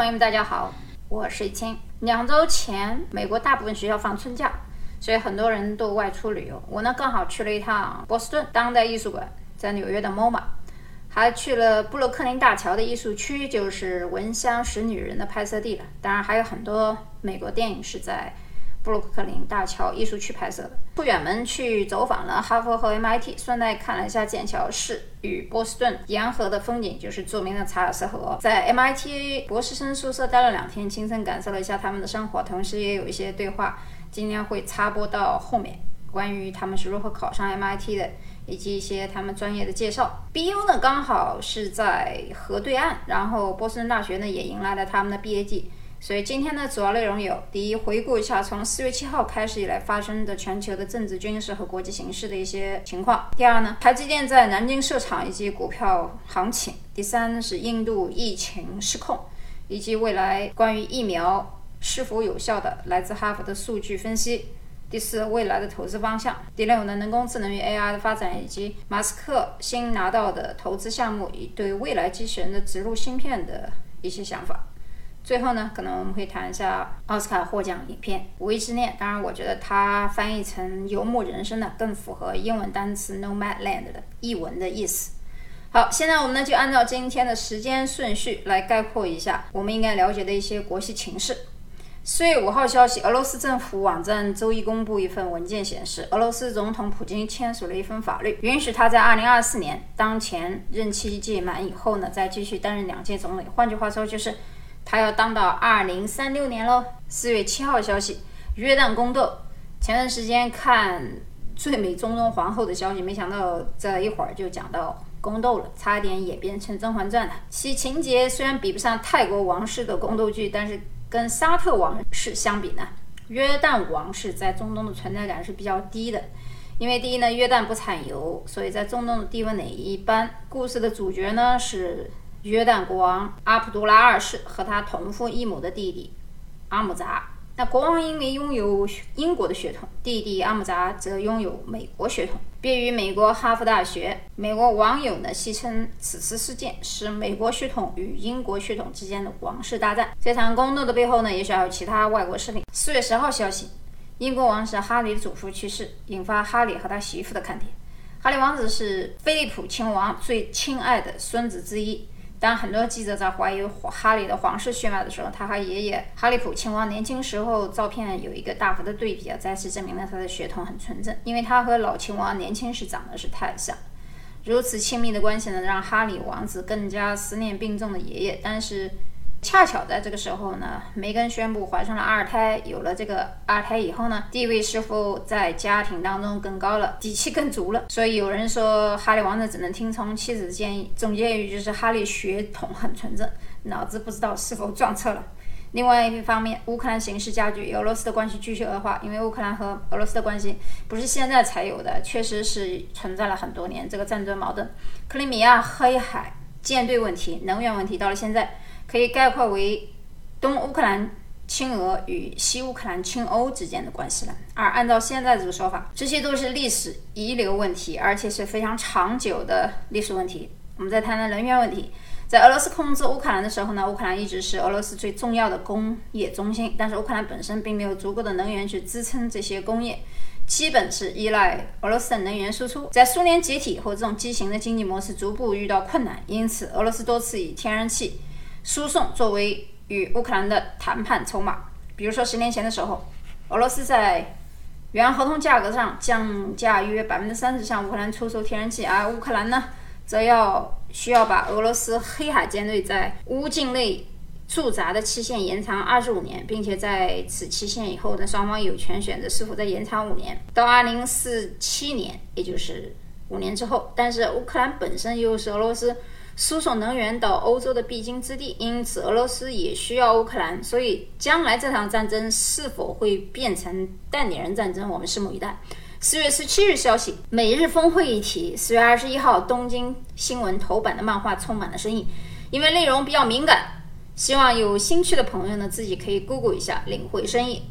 朋友们，大家好，我是易清。两周前，美国大部分学校放春假，所以很多人都外出旅游。我呢，刚好去了一趟波士顿当代艺术馆，在纽约的 MoMA，还去了布鲁克林大桥的艺术区，就是《闻香识女人》的拍摄地了。当然，还有很多美国电影是在。布鲁克林大桥艺术区拍摄的。出远门去走访了哈佛和 MIT，顺带看了一下剑桥市与波士顿沿河的风景，就是著名的查尔斯河。在 MIT 博士生宿舍待了两天，亲身感受了一下他们的生活，同时也有一些对话。今天会插播到后面，关于他们是如何考上 MIT 的，以及一些他们专业的介绍。BU 呢，刚好是在河对岸，然后波士顿大学呢也迎来了他们的毕业季。所以今天的主要内容有：第一，回顾一下从四月七号开始以来发生的全球的政治、军事和国际形势的一些情况；第二呢，台积电在南京设厂以及股票行情；第三是印度疫情失控，以及未来关于疫苗是否有效的来自哈佛的数据分析；第四，未来的投资方向；第六呢，人工智能与 AI 的发展以及马斯克新拿到的投资项目以对未来机器人的植入芯片的一些想法。最后呢，可能我们会谈一下奥斯卡获奖影片《无畏之恋》。当然，我觉得它翻译成《游牧人生》呢，更符合英文单词 “nomadland” 的译文的意思。好，现在我们呢就按照今天的时间顺序来概括一下我们应该了解的一些国际情势。四月五号消息，俄罗斯政府网站周一公布一份文件，显示俄罗斯总统普京签署了一份法律，允许他在二零二四年当前任期届满以后呢，再继续担任两届总理。换句话说，就是。他要当到二零三六年喽。四月七号消息，约旦宫斗。前段时间看《最美中东皇后》的消息，没想到这一会儿就讲到宫斗了，差点也变成《甄嬛传》了。其情节虽然比不上泰国王室的宫斗剧，但是跟沙特王室相比呢，约旦王室在中东的存在感是比较低的。因为第一呢，约旦不产油，所以在中东的地位呢一般。故事的主角呢是。约旦国王阿卜杜拉二世和他同父异母的弟弟阿姆扎。那国王因为拥有英国的血统，弟弟阿姆扎则拥有美国血统。毕于美国哈佛大学，美国网友呢戏称此次事件是美国血统与英国血统之间的王室大战。这场宫斗的背后呢，也许还有其他外国势力。四月十号消息，英国王室哈里的祖父去世，引发哈里和他媳妇的看点。哈里王子是菲利普亲王最亲爱的孙子之一。当很多记者在怀疑哈里的皇室血脉的时候，他和爷爷哈利普亲王年轻时候照片有一个大幅的对比啊，再次证明了他的血统很纯正，因为他和老亲王年轻时长得是太像。如此亲密的关系呢，让哈里王子更加思念病重的爷爷，但是。恰巧在这个时候呢，梅根宣布怀上了二胎。有了这个二胎以后呢，地位是否在家庭当中更高了，底气更足了？所以有人说，哈利王子只能听从妻子的建议。总结语就是哈利血统很纯正，脑子不知道是否撞车了。另外一方面，乌克兰形势加剧，俄罗斯的关系继续恶化。因为乌克兰和俄罗斯的关系不是现在才有的，确实是存在了很多年。这个战争矛盾，克里米亚、黑海舰队问题、能源问题，到了现在。可以概括为东乌克兰亲俄与西乌克兰亲欧之间的关系了。而按照现在这个说法，这些都是历史遗留问题，而且是非常长久的历史问题。我们再谈谈能源问题，在俄罗斯控制乌克兰的时候呢，乌克兰一直是俄罗斯最重要的工业中心，但是乌克兰本身并没有足够的能源去支撑这些工业，基本是依赖俄罗斯的能源输出。在苏联解体后，这种畸形的经济模式逐步遇到困难，因此俄罗斯多次以天然气。输送作为与乌克兰的谈判筹码，比如说十年前的时候，俄罗斯在原合同价格上降价约百分之三十向乌克兰出售天然气，而乌克兰呢，则要需要把俄罗斯黑海舰队在乌境内驻扎的期限延长二十五年，并且在此期限以后呢，双方有权选择是否再延长五年到二零四七年，也就是五年之后。但是乌克兰本身又是俄罗斯。输送能源到欧洲的必经之地，因此俄罗斯也需要乌克兰。所以，将来这场战争是否会变成代理人战争，我们拭目以待。四月十七日消息，美日峰会议题。四月二十一号，东京新闻头版的漫画充满了深意，因为内容比较敏感，希望有兴趣的朋友呢自己可以 Google 一下，领会深意。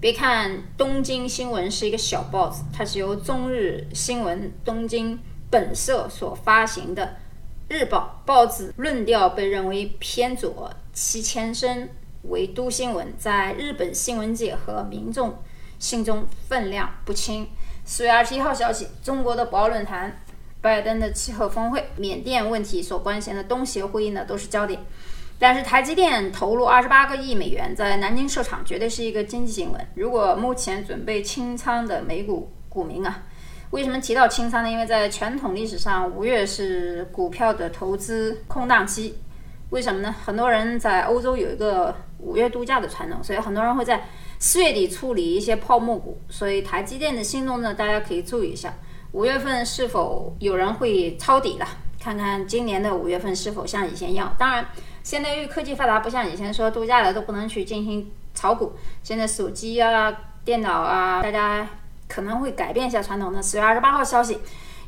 别看东京新闻是一个小报纸，它是由中日新闻东京本社所发行的。日报》报纸论调被认为偏左，其前身为都新闻，在日本新闻界和民众心中分量不轻。四月二十一号消息，中国的博鳌论坛、拜登的气候峰会、缅甸问题所关心的东协会议呢，都是焦点。但是台积电投入二十八个亿美元在南京设厂，绝对是一个经济新闻。如果目前准备清仓的美股股民啊，为什么提到清仓呢？因为在传统历史上，五月是股票的投资空档期。为什么呢？很多人在欧洲有一个五月度假的传统，所以很多人会在四月底处理一些泡沫股。所以台积电的心动呢，大家可以注意一下，五月份是否有人会抄底了？看看今年的五月份是否像以前一样。当然。现在因为科技发达，不像以前说度假的都不能去进行炒股。现在手机啊、电脑啊，大家可能会改变一下传统的。四月二十八号消息，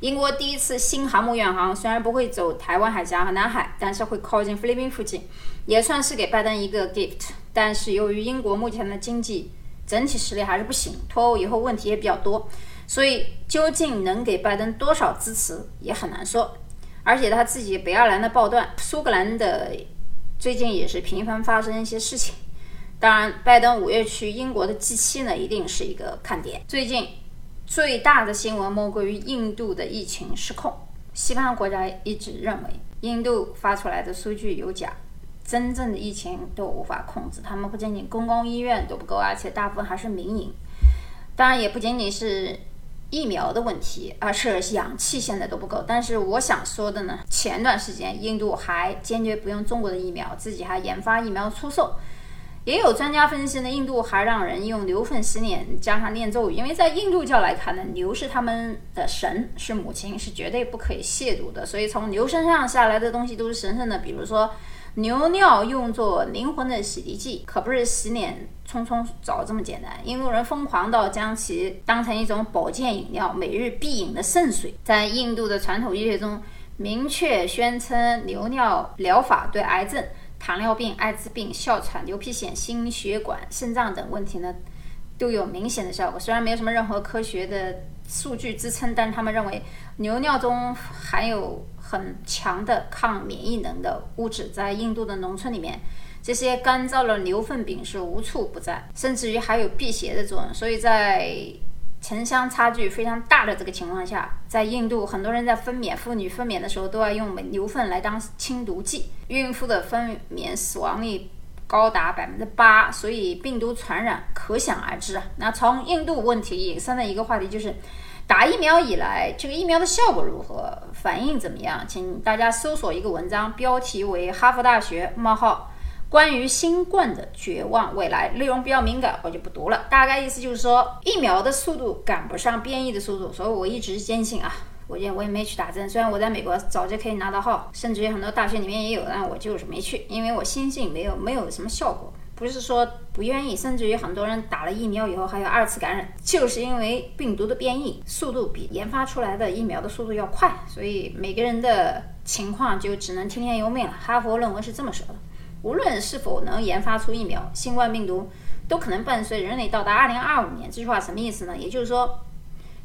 英国第一次新航母远航，虽然不会走台湾海峡和南海，但是会靠近菲律宾附近，也算是给拜登一个 gift。但是由于英国目前的经济整体实力还是不行，脱欧以后问题也比较多，所以究竟能给拜登多少支持也很难说。而且他自己北爱尔兰的暴乱，苏格兰的。最近也是频繁发生一些事情，当然，拜登五月去英国的 G7 呢，一定是一个看点。最近最大的新闻莫过于印度的疫情失控。西方国家一直认为印度发出来的数据有假，真正的疫情都无法控制。他们不仅仅公共医院都不够，而且大部分还是民营。当然，也不仅仅是。疫苗的问题，而是氧气现在都不够。但是我想说的呢，前段时间印度还坚决不用中国的疫苗，自己还研发疫苗出售。也有专家分析呢，印度还让人用牛粪洗脸，加上念咒语，因为在印度教来看呢，牛是他们的神，是母亲，是绝对不可以亵渎的。所以从牛身上下来的东西都是神圣的，比如说。牛尿用作灵魂的洗涤剂，可不是洗脸冲冲澡这么简单。印度人疯狂到将其当成一种保健饮料，每日必饮的圣水。在印度的传统医学中，明确宣称牛尿疗法对癌症、糖尿病、艾滋病、哮喘、牛皮癣、心血管、肾脏等问题呢，都有明显的效果。虽然没有什么任何科学的数据支撑，但他们认为牛尿中含有。很强的抗免疫能的物质，在印度的农村里面，这些干燥的牛粪饼是无处不在，甚至于还有辟邪的作用。所以在城乡差距非常大的这个情况下，在印度，很多人在分娩，妇女分娩的时候都要用牛粪来当清毒剂，孕妇的分娩死亡率高达百分之八，所以病毒传染可想而知啊。那从印度问题引申的一个话题就是。打疫苗以来，这个疫苗的效果如何？反应怎么样？请大家搜索一个文章，标题为《哈佛大学冒号关于新冠的绝望未来》，内容比较敏感，我就不读了。大概意思就是说，疫苗的速度赶不上变异的速度，所以我一直坚信啊，我也我也没去打针。虽然我在美国早就可以拿到号，甚至于很多大学里面也有，但我就是没去，因为我相信没有没有什么效果。不是说不愿意，甚至于很多人打了疫苗以后还有二次感染，就是因为病毒的变异速度比研发出来的疫苗的速度要快，所以每个人的情况就只能听天由命了。哈佛论文是这么说的：无论是否能研发出疫苗，新冠病毒都可能伴随人类到达二零二五年。这句话什么意思呢？也就是说，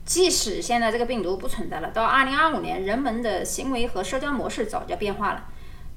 即使现在这个病毒不存在了，到二零二五年，人们的行为和社交模式早就变化了。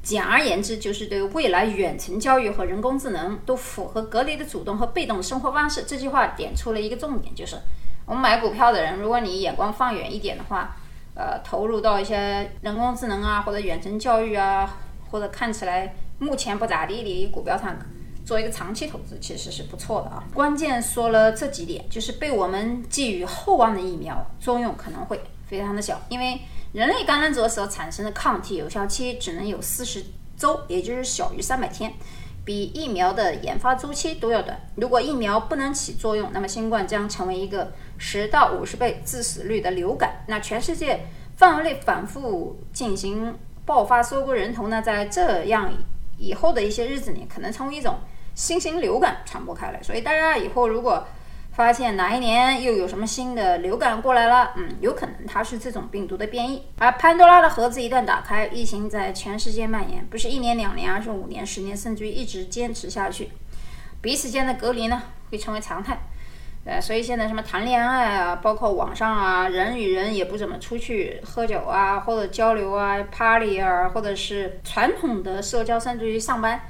简而言之，就是对未来远程教育和人工智能都符合隔离的主动和被动生活方式。这句话点出了一个重点，就是我们买股票的人，如果你眼光放远一点的话，呃，投入到一些人工智能啊，或者远程教育啊，或者看起来目前不咋地的股票上做一个长期投资，其实是不错的啊。关键说了这几点，就是被我们寄予厚望的疫苗作用可能会非常的小，因为。人类感染者所产生的抗体有效期只能有四十周，也就是小于三百天，比疫苗的研发周期都要短。如果疫苗不能起作用，那么新冠将成为一个十到五十倍致死率的流感。那全世界范围内反复进行爆发收割人头呢？在这样以后的一些日子里，可能成为一种新型流感传播开来。所以大家以后如果发现哪一年又有什么新的流感过来了？嗯，有可能它是这种病毒的变异。而潘多拉的盒子一旦打开，疫情在全世界蔓延，不是一年两年，而是五年、十年，甚至于一直坚持下去。彼此间的隔离呢，会成为常态。呃，所以现在什么谈恋爱啊，包括网上啊，人与人也不怎么出去喝酒啊，或者交流啊，party 啊，或者是传统的社交，甚至于上班，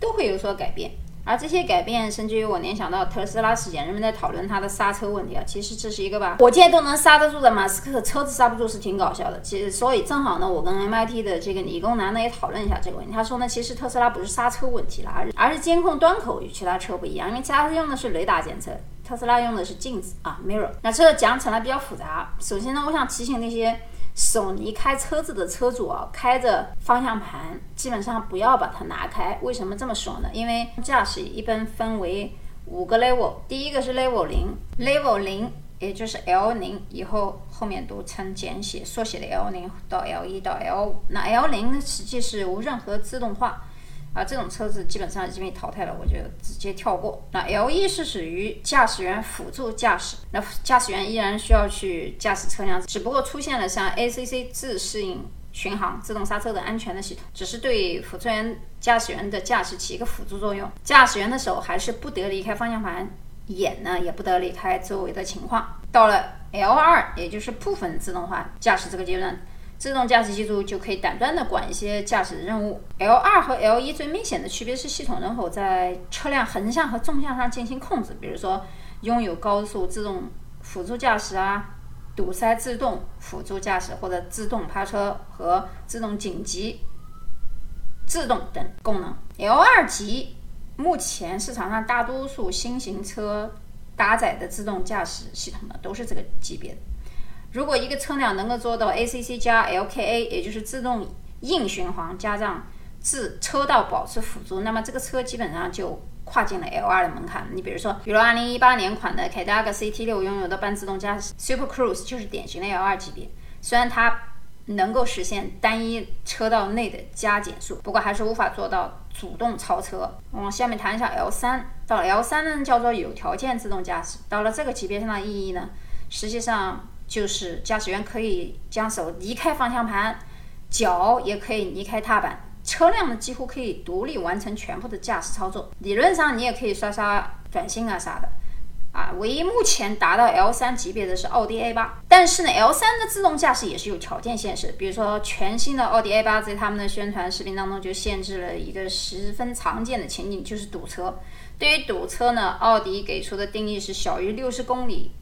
都会有所改变。而这些改变，甚至于我联想到特斯拉事件，人们在讨论它的刹车问题啊。其实这是一个吧，火箭都能刹得住的，马斯克车子刹不住是挺搞笑的。其实，所以正好呢，我跟 MIT 的这个理工男呢也讨论一下这个问题。他说呢，其实特斯拉不是刹车问题了，而而是监控端口与其他车不一样，因为其他车用的是雷达检测，特斯拉用的是镜子啊，mirror。那这个讲起来比较复杂。首先呢，我想提醒那些。手离开车子的车主啊，开着方向盘，基本上不要把它拿开。为什么这么说呢？因为驾驶一般分为五个 level，第一个是 level 零，level 零也就是 L 零，以后后面都称简写，缩写的 L 零到 L 一到 L 五。那 L 零呢，实际是无任何自动化。啊，这种车子基本上已经被淘汰了，我就直接跳过。那 L 一是属于驾驶员辅助驾驶，那驾驶员依然需要去驾驶车辆，只不过出现了像 ACC 自适应巡航、自动刹车的安全的系统，只是对辅助员驾驶员的驾驶起一个辅助作用。驾驶员的手还是不得离开方向盘，眼呢也不得离开周围的情况。到了 L 二，也就是部分自动化驾驶这个阶段。自动驾驶技术就可以短暂的管一些驾驶任务。L 二和 L 一最明显的区别是系统能否在车辆横向和纵向上进行控制，比如说拥有高速自动辅助驾驶啊、堵塞自动辅助驾驶或者自动趴车和自动紧急制动等功能。L 二级目前市场上大多数新型车搭载的自动驾驶系统呢，都是这个级别的。如果一个车辆能够做到 ACC 加 LKA，也就是自动硬巡航加上自车道保持辅助，那么这个车基本上就跨进了 L2 的门槛。你比如说，比如2018年款的凯迪拉克 CT6 拥有的半自动驾驶 Super Cruise 就是典型的 L2 级别。虽然它能够实现单一车道内的加减速，不过还是无法做到主动超车。往下面谈一下 L3，到 L3 呢叫做有条件自动驾驶。到了这个级别上的意义呢，实际上。就是驾驶员可以将手离开方向盘，脚也可以离开踏板，车辆呢几乎可以独立完成全部的驾驶操作。理论上你也可以刷刷短信啊啥的，啊，唯一目前达到 L 三级别的是奥迪 A 八。但是呢，L 三的自动驾驶也是有条件限制，比如说全新的奥迪 A 八在他们的宣传视频当中就限制了一个十分常见的情景，就是堵车。对于堵车呢，奥迪给出的定义是小于六十公里。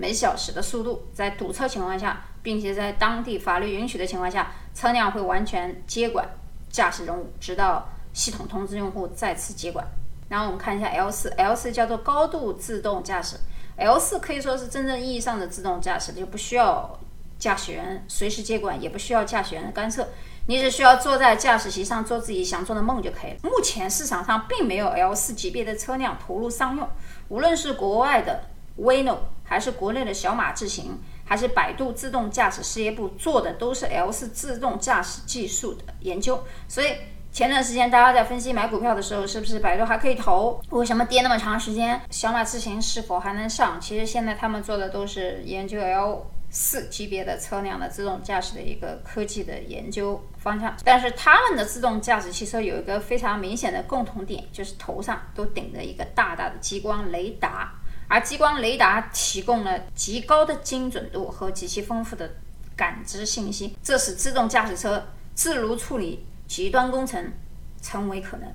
每小时的速度，在堵车情况下，并且在当地法律允许的情况下，车辆会完全接管驾驶任务，直到系统通知用户再次接管。然后我们看一下 L 四，L 四叫做高度自动驾驶，L 四可以说是真正意义上的自动驾驶，就不需要驾驶员随时接管，也不需要驾驶员的干涉，你只需要坐在驾驶席上做自己想做的梦就可以了。目前市场上并没有 L 四级别的车辆投入商用，无论是国外的 Waymo。还是国内的小马智行，还是百度自动驾驶事业部做的，都是 L 四自动驾驶技术的研究。所以前段时间大家在分析买股票的时候，是不是百度还可以投？为什么跌那么长时间？小马智行是否还能上？其实现在他们做的都是研究 L 四级别的车辆的自动驾驶的一个科技的研究方向。但是他们的自动驾驶汽车有一个非常明显的共同点，就是头上都顶着一个大大的激光雷达。而激光雷达提供了极高的精准度和极其丰富的感知信息，这使自动驾驶车自如处理极端工程成为可能。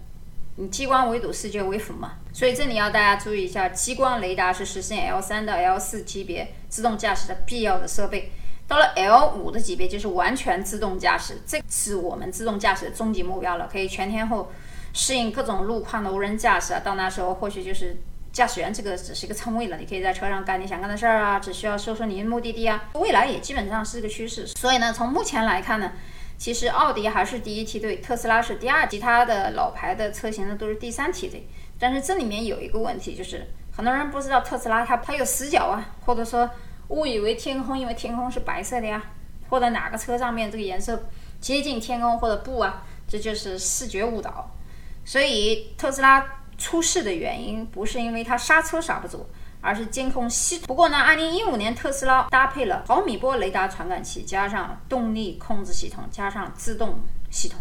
你激光围堵视觉为辅嘛？所以这里要大家注意一下，激光雷达是实现 L 三到 L 四级别自动驾驶的必要的设备。到了 L 五的级别，就是完全自动驾驶，这是我们自动驾驶的终极目标了，可以全天候适应各种路况的无人驾驶啊。到那时候，或许就是。驾驶员这个只是一个称谓了，你可以在车上干你想干的事儿啊，只需要说说你的目的地啊。未来也基本上是个趋势，所以呢，从目前来看呢，其实奥迪还是第一梯队，特斯拉是第二，其他的老牌的车型呢都是第三梯队。但是这里面有一个问题，就是很多人不知道特斯拉它它有死角啊，或者说误以为天空因为天空是白色的呀，或者哪个车上面这个颜色接近天空或者不啊，这就是视觉误导。所以特斯拉。出事的原因不是因为它刹车刹不住，而是监控系统。不过呢，二零一五年特斯拉搭配了毫米波雷达传感器，加上动力控制系统，加上自动系统，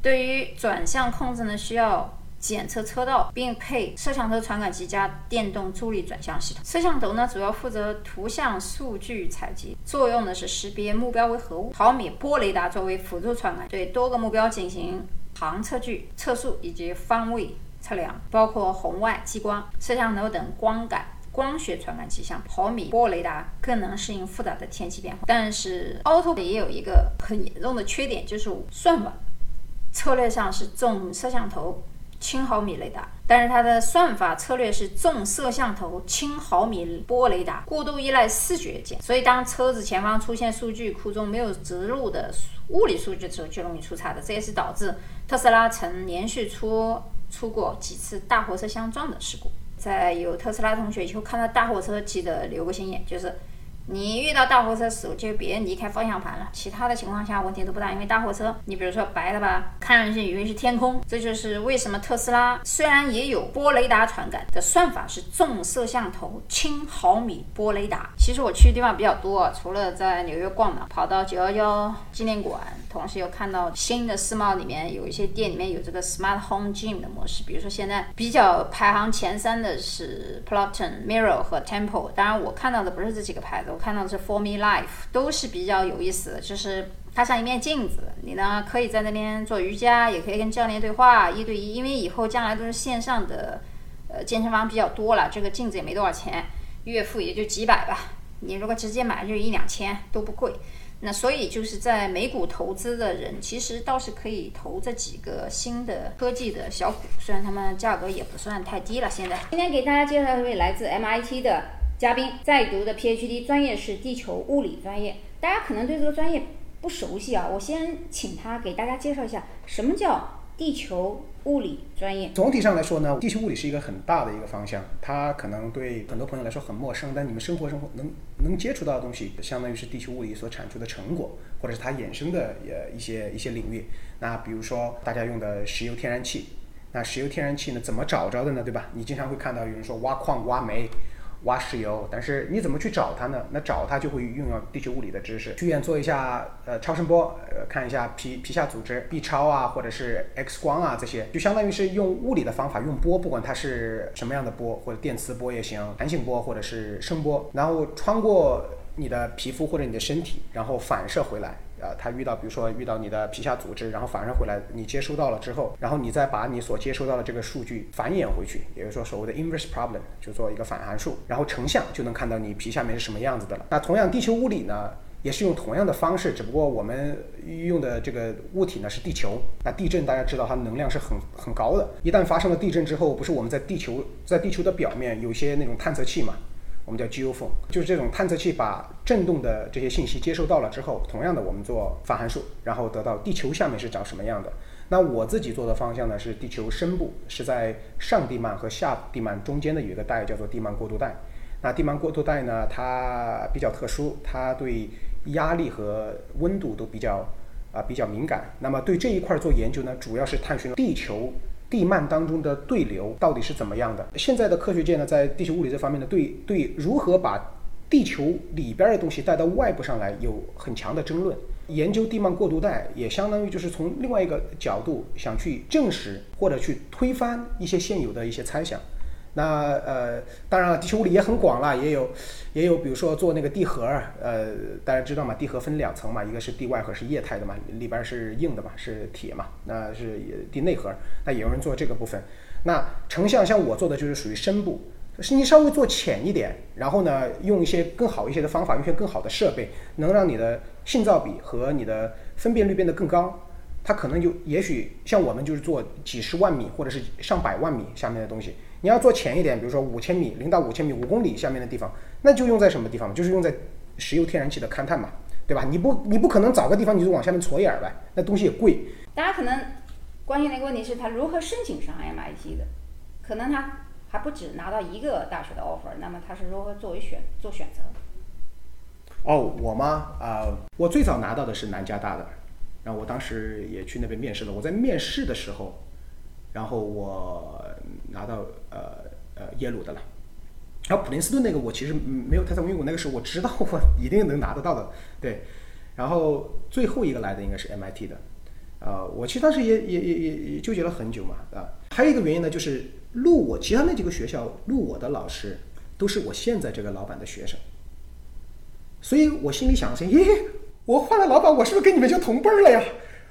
对于转向控制呢需要检测车道，并配摄像头传感器加电动助力转向系统。摄像头呢，主要负责图像数据采集，作用呢是识别目标为何物。毫米波雷达作为辅助传感，对多个目标进行航测距测速以及方位测量，包括红外、激光、摄像头等光感。光学传感器像毫米波雷达更能适应复杂的天气变化，但是 Auto 也有一个很严重的缺点，就是算法策略上是重摄像头轻毫米雷达，但是它的算法策略是重摄像头轻毫米波雷达，过度依赖视觉键，所以当车子前方出现数据库中没有植入的物理数据的时候，就容易出差的。这也是导致特斯拉曾连续出出过几次大货车相撞的事故。在有特斯拉同学以后看到大货车，记得留个心眼，就是你遇到大货车时候，就别离开方向盘了。其他的情况下问题都不大，因为大货车，你比如说白的吧，看上去以为是天空。这就是为什么特斯拉 虽然也有波雷达传感的算法是重摄像头轻毫米波雷达。其实我去的地方比较多，除了在纽约逛呢，跑到九幺幺纪念馆。同时又看到新的世贸里面有一些店里面有这个 Smart Home Gym 的模式，比如说现在比较排行前三的是 p l o t o n、Mirror 和 Temple。当然我看到的不是这几个牌子，我看到的是 For Me Life，都是比较有意思的。就是它像一面镜子，你呢可以在那边做瑜伽，也可以跟教练对话一对一。因为以后将来都是线上的，呃，健身房比较多了，这个镜子也没多少钱，月付也就几百吧。你如果直接买就一两千，都不贵。那所以就是在美股投资的人，其实倒是可以投这几个新的科技的小股，虽然他们价格也不算太低了。现在今天给大家介绍一位来自 MIT 的嘉宾，在读的 PhD 专业是地球物理专业，大家可能对这个专业不熟悉啊，我先请他给大家介绍一下什么叫。地球物理专业，总体上来说呢，地球物理是一个很大的一个方向，它可能对很多朋友来说很陌生，但你们生活生活能能接触到的东西，相当于是地球物理所产出的成果，或者是它衍生的呃一些一些领域。那比如说大家用的石油天然气，那石油天然气呢怎么找着的呢？对吧？你经常会看到有人说挖矿挖煤。挖石油，但是你怎么去找它呢？那找它就会运用地球物理的知识，去医院做一下呃超声波，呃看一下皮皮下组织，B 超啊，或者是 X 光啊这些，就相当于是用物理的方法，用波，不管它是什么样的波，或者电磁波也行，弹性波或者是声波，然后穿过你的皮肤或者你的身体，然后反射回来。呃，它遇到，比如说遇到你的皮下组织，然后反射回来，你接收到了之后，然后你再把你所接收到的这个数据繁衍回去，也就是说所谓的 inverse problem，就做一个反函数，然后成像就能看到你皮下面是什么样子的了。那同样，地球物理呢，也是用同样的方式，只不过我们用的这个物体呢是地球。那地震大家知道它能量是很很高的，一旦发生了地震之后，不是我们在地球在地球的表面有些那种探测器嘛？我们叫 geophone，就是这种探测器把震动的这些信息接收到了之后，同样的我们做反函数，然后得到地球下面是长什么样的。那我自己做的方向呢是地球深部，是在上地幔和下地幔中间的有一个带叫做地幔过渡带。那地幔过渡带呢，它比较特殊，它对压力和温度都比较啊比较敏感。那么对这一块做研究呢，主要是探寻地球。地幔当中的对流到底是怎么样的？现在的科学界呢，在地球物理这方面呢，对对如何把地球里边的东西带到外部上来有很强的争论。研究地幔过渡带也相当于就是从另外一个角度想去证实或者去推翻一些现有的一些猜想。那呃，当然了，地球物理也很广了，也有，也有，比如说做那个地核，呃，大家知道嘛，地核分两层嘛，一个是地外核是液态的嘛，里边是硬的嘛，是铁嘛，那是地内核。那也有人做这个部分。那成像像我做的就是属于深部，是你稍微做浅一点，然后呢，用一些更好一些的方法，用一些更好的设备，能让你的信噪比和你的分辨率变得更高。它可能就也许像我们就是做几十万米或者是上百万米下面的东西。你要做浅一点，比如说五千米、零到五千米、五公里下面的地方，那就用在什么地方？就是用在石油天然气的勘探嘛，对吧？你不你不可能找个地方你就往下面戳眼儿呗，那东西也贵。大家可能关心的一个问题是，他如何申请上 MIT 的？可能他还不止拿到一个大学的 offer，那么他是如何作为选做选择？哦，我吗？啊，我最早拿到的是南加大的，然后我当时也去那边面试了。我在面试的时候，然后我。拿到呃呃耶鲁的了，然后普林斯顿那个我其实没有太在意，因为我那个时候我知道我一定能拿得到的，对。然后最后一个来的应该是 MIT 的，呃，我其实当时也也也也也纠结了很久嘛，啊。还有一个原因呢，就是录我其他那几个学校录我的老师，都是我现在这个老板的学生，所以我心里想说，咦，我换了老板，我是不是跟你们就同辈儿了呀？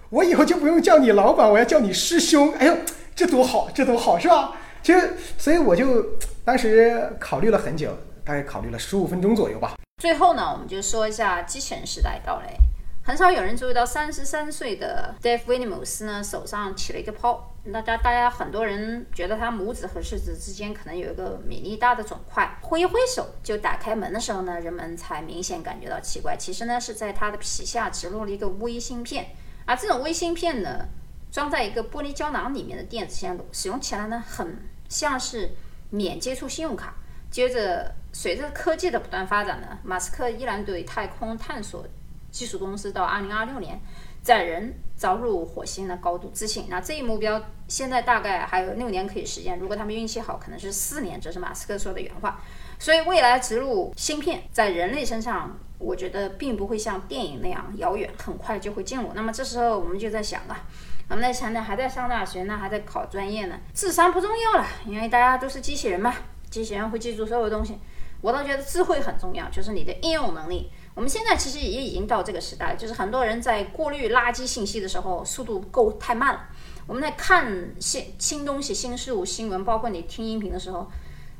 我以后就不用叫你老板，我要叫你师兄。哎呦，这多好，这多好，是吧？其实，所以我就当时考虑了很久，大概考虑了十五分钟左右吧。最后呢，我们就说一下机器人时代到来。很少有人注意到，三十三岁的 Dave Williams 呢手上起了一个泡。那大大家很多人觉得他拇指和食指之间可能有一个米粒大的肿块，挥一挥手就打开门的时候呢，人们才明显感觉到奇怪。其实呢，是在他的皮下植入了一个微芯片。而这种微芯片呢，装在一个玻璃胶囊里面的电子线路，使用起来呢，很像是免接触信用卡。接着，随着科技的不断发展呢，马斯克依然对太空探索技术公司到二零二六年载人着陆火星的高度自信。那这一目标现在大概还有六年可以实现，如果他们运气好，可能是四年。这是马斯克说的原话。所以，未来植入芯片在人类身上。我觉得并不会像电影那样遥远，很快就会进入。那么这时候我们就在想啊，我们在想呢，还在上大学呢，还在考专业呢，智商不重要了，因为大家都是机器人嘛，机器人会记住所有东西。我倒觉得智慧很重要，就是你的应用能力。我们现在其实也已经到这个时代，就是很多人在过滤垃圾信息的时候速度够太慢了。我们在看新新东西、新事物、新闻，包括你听音频的时候。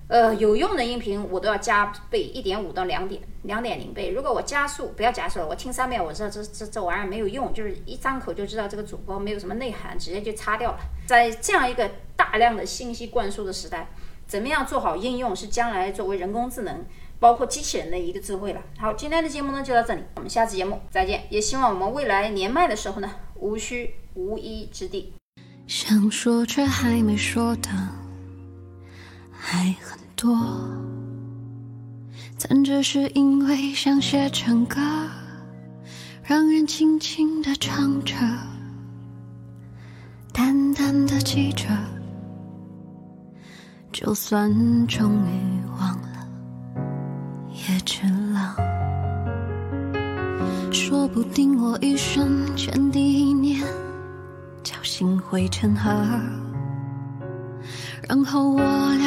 呃，有用的音频我都要加倍一点五到两点两点零倍。如果我加速，不要加速了，我听三遍，我知道这这这玩意儿没有用，就是一张口就知道这个主播没有什么内涵，直接就擦掉了。在这样一个大量的信息灌输的时代，怎么样做好应用，是将来作为人工智能，包括机器人的一个智慧了。好，今天的节目呢就到这里，我们下次节目再见。也希望我们未来年迈的时候呢，无需无依之地。想说却还没说的。还很多，但只是因为想写成歌，让人轻轻的唱着，淡淡的记着，就算终于忘了，也值了。说不定我一瞬间第一念，侥幸汇成河。然后我俩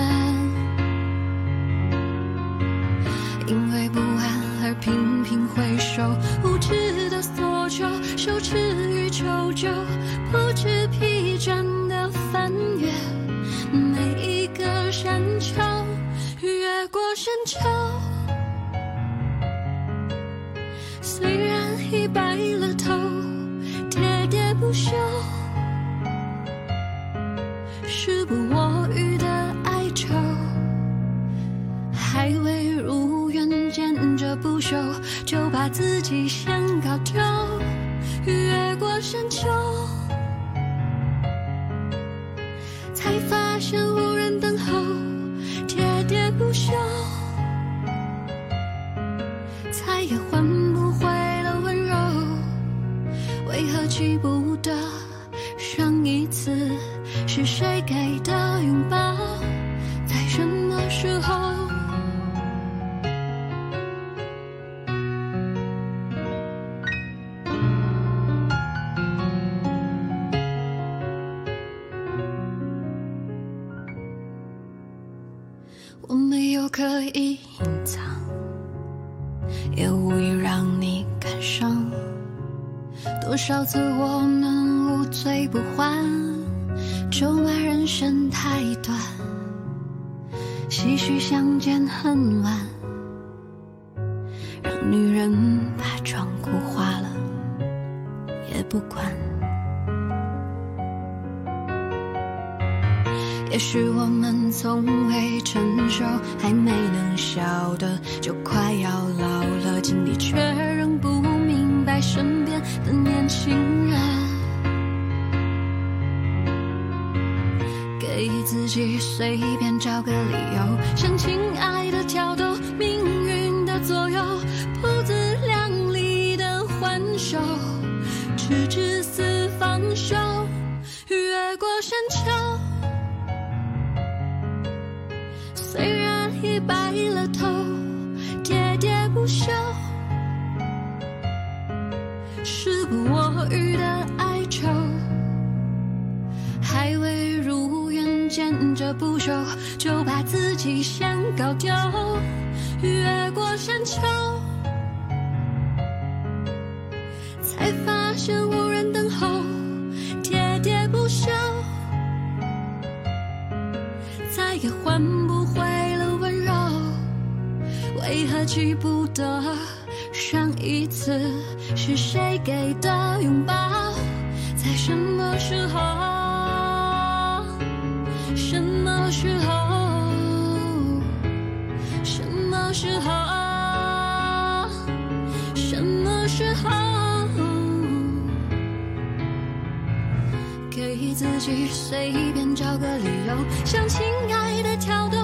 频频回首，无知的索求，羞耻与求救，不知疲倦的翻越每一个山丘，越过山丘。虽然已白了头，喋喋不休，着不朽，就把自己先搞丢。越过山丘，才发现无人等候，喋喋不休，再也换不回了温柔。为何记不得不管。也许我们从未成熟，还没能笑得，就快要老了，经历却仍不。明白身边的年轻人，给自己随便找个理由，向亲爱的挑逗手，越过山丘。虽然已白了头，喋喋不休，时不我予的哀愁。还未如愿见着不朽，就把自己先搞丢。越过山丘，也换不回了温柔。为何记不得上一次是谁给的拥抱？在什么时候？什么时候？自己随便找个理由，向亲爱的挑逗